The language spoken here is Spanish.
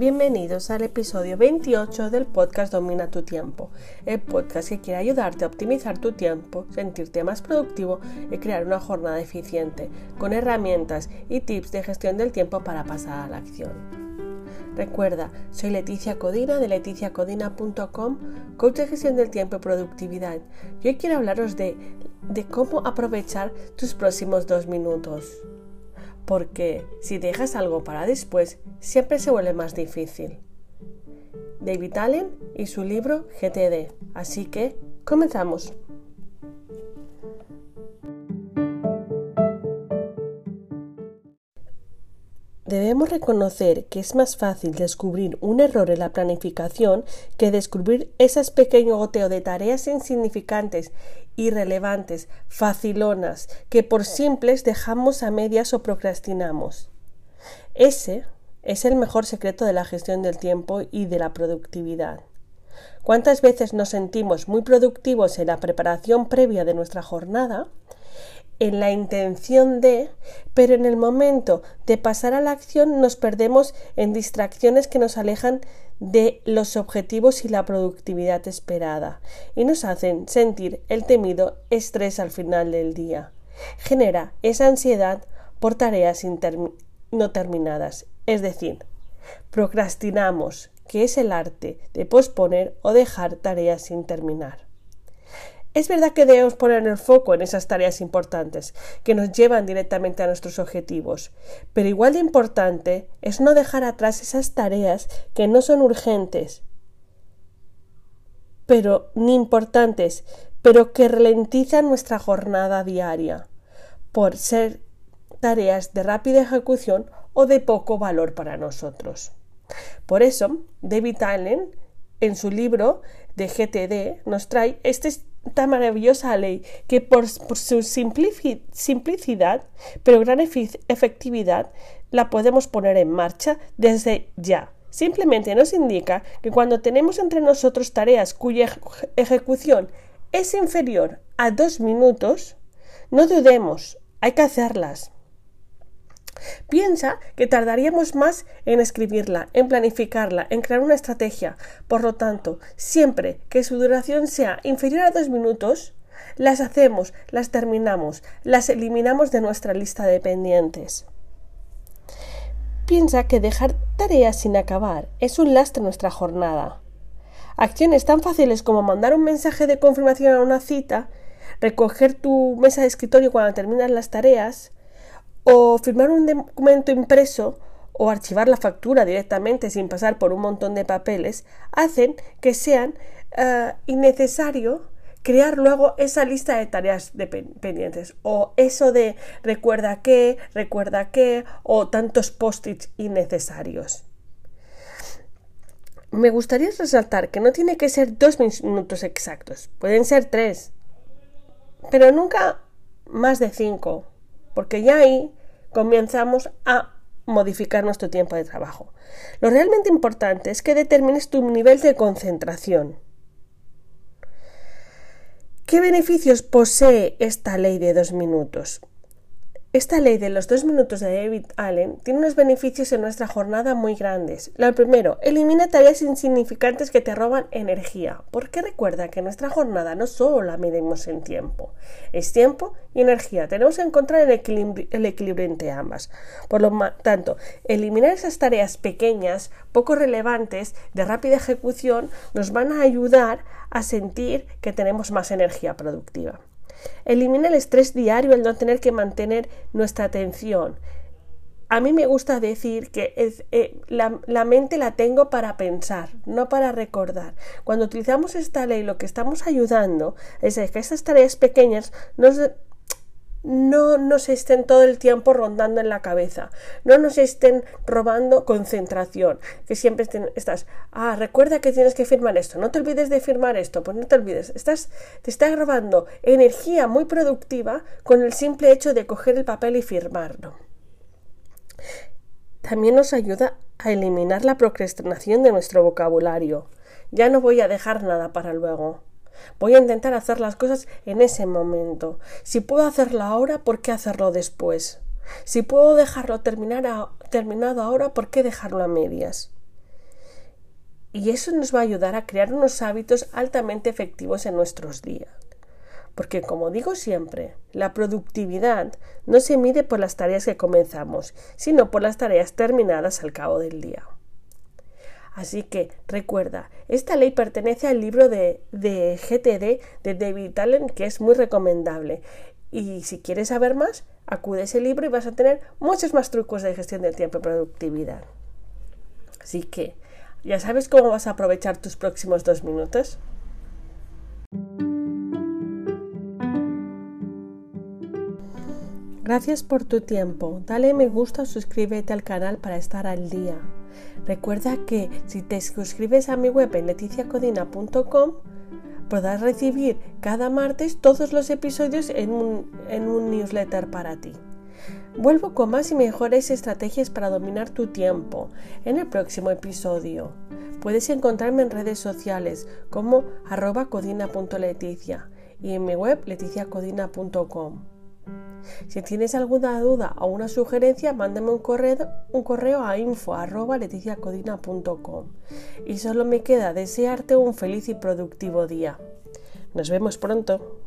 Bienvenidos al episodio 28 del podcast Domina tu tiempo, el podcast que quiere ayudarte a optimizar tu tiempo, sentirte más productivo y crear una jornada eficiente, con herramientas y tips de gestión del tiempo para pasar a la acción. Recuerda, soy Leticia Codina de leticiacodina.com, coach de gestión del tiempo y productividad. Y hoy quiero hablaros de, de cómo aprovechar tus próximos dos minutos porque si dejas algo para después, siempre se vuelve más difícil. David Allen y su libro GTD. Así que, comenzamos. Debemos reconocer que es más fácil descubrir un error en la planificación que descubrir esas pequeño goteo de tareas insignificantes, irrelevantes, facilonas, que por simples dejamos a medias o procrastinamos. Ese es el mejor secreto de la gestión del tiempo y de la productividad. ¿Cuántas veces nos sentimos muy productivos en la preparación previa de nuestra jornada en la intención de, pero en el momento de pasar a la acción nos perdemos en distracciones que nos alejan de los objetivos y la productividad esperada y nos hacen sentir el temido estrés al final del día. Genera esa ansiedad por tareas no terminadas, es decir, procrastinamos, que es el arte de posponer o dejar tareas sin terminar. Es verdad que debemos poner el foco en esas tareas importantes que nos llevan directamente a nuestros objetivos, pero igual de importante es no dejar atrás esas tareas que no son urgentes, pero ni importantes, pero que ralentizan nuestra jornada diaria, por ser tareas de rápida ejecución o de poco valor para nosotros. Por eso, David Allen, en su libro de GTD, nos trae este esta maravillosa ley que por, su simplicidad, pero gran efectividad, la podemos poner en marcha desde ya. Simplemente nos indica que cuando tenemos entre nosotros tareas cuya ejecución es inferior a dos minutos, no dudemos, hay que hacerlas. Piensa que tardaríamos más en escribirla, en planificarla, en crear una estrategia. Por lo tanto, siempre que su duración sea inferior a dos minutos, las hacemos, las terminamos, las eliminamos de nuestra lista de pendientes. Piensa que dejar tareas sin acabar es un lastre en nuestra jornada. Acciones tan fáciles como mandar un mensaje de confirmación a una cita, recoger tu mesa de escritorio cuando terminas las tareas, o firmar un documento impreso o archivar la factura directamente sin pasar por un montón de papeles hacen que sean uh, innecesario crear luego esa lista de tareas pendientes o eso de recuerda que, recuerda que o tantos post-its innecesarios. Me gustaría resaltar que no tiene que ser dos minutos exactos, pueden ser tres, pero nunca más de cinco porque ya ahí comenzamos a modificar nuestro tiempo de trabajo. Lo realmente importante es que determines tu nivel de concentración. ¿Qué beneficios posee esta ley de dos minutos? Esta ley de los dos minutos de David Allen tiene unos beneficios en nuestra jornada muy grandes. Lo primero, elimina tareas insignificantes que te roban energía, porque recuerda que nuestra jornada no solo la medimos en tiempo, es tiempo y energía. Tenemos que encontrar el equilibrio, el equilibrio entre ambas. Por lo tanto, eliminar esas tareas pequeñas, poco relevantes, de rápida ejecución, nos van a ayudar a sentir que tenemos más energía productiva. Elimina el estrés diario, el no tener que mantener nuestra atención. A mí me gusta decir que eh, la, mente la tengo para pensar, no para recordar. Cuando utilizamos esta ley, lo que estamos ayudando es que estas tareas pequeñas nos no nos estén todo el tiempo rondando en la cabeza, no nos estén robando concentración, que siempre estás, ah, recuerda que tienes que firmar esto, no te olvides de firmar esto, pues no te olvides, estás, te estás robando energía muy productiva con el simple hecho de coger el papel y firmarlo. También nos ayuda a eliminar la procrastinación de nuestro vocabulario. Ya no voy a dejar nada para luego. Voy a intentar hacer las cosas en ese momento. Si puedo hacerlo ahora, ¿por qué hacerlo después? Si puedo dejarlo terminado ahora, ¿por qué dejarlo a medias? Y eso nos va a ayudar a crear unos hábitos altamente efectivos en nuestros días. Porque como digo siempre, la productividad no se mide por las tareas que comenzamos, sino por las tareas terminadas al cabo del día. Así que recuerda, esta ley pertenece al libro de, de GTD de David Allen, que es muy recomendable. Y si quieres saber más, acude a ese libro y vas a tener muchos más trucos de gestión del tiempo y productividad. Así que, ¿ya sabes cómo vas a aprovechar tus próximos dos minutos? Gracias por tu tiempo. Dale me gusta o suscríbete al canal para estar al día. Recuerda que si te suscribes a mi web en leticiacodina.com podrás recibir cada martes todos los episodios en un, newsletter para ti. Vuelvo con más y mejores estrategias para dominar tu tiempo en el próximo episodio. Puedes encontrarme en redes sociales como arroba codina.leticia y en mi web leticiacodina.com. Si tienes alguna duda o una sugerencia, mándame un correo, un correo a info.leticiacodina.com. Y solo me queda desearte un feliz y productivo día. Nos vemos pronto.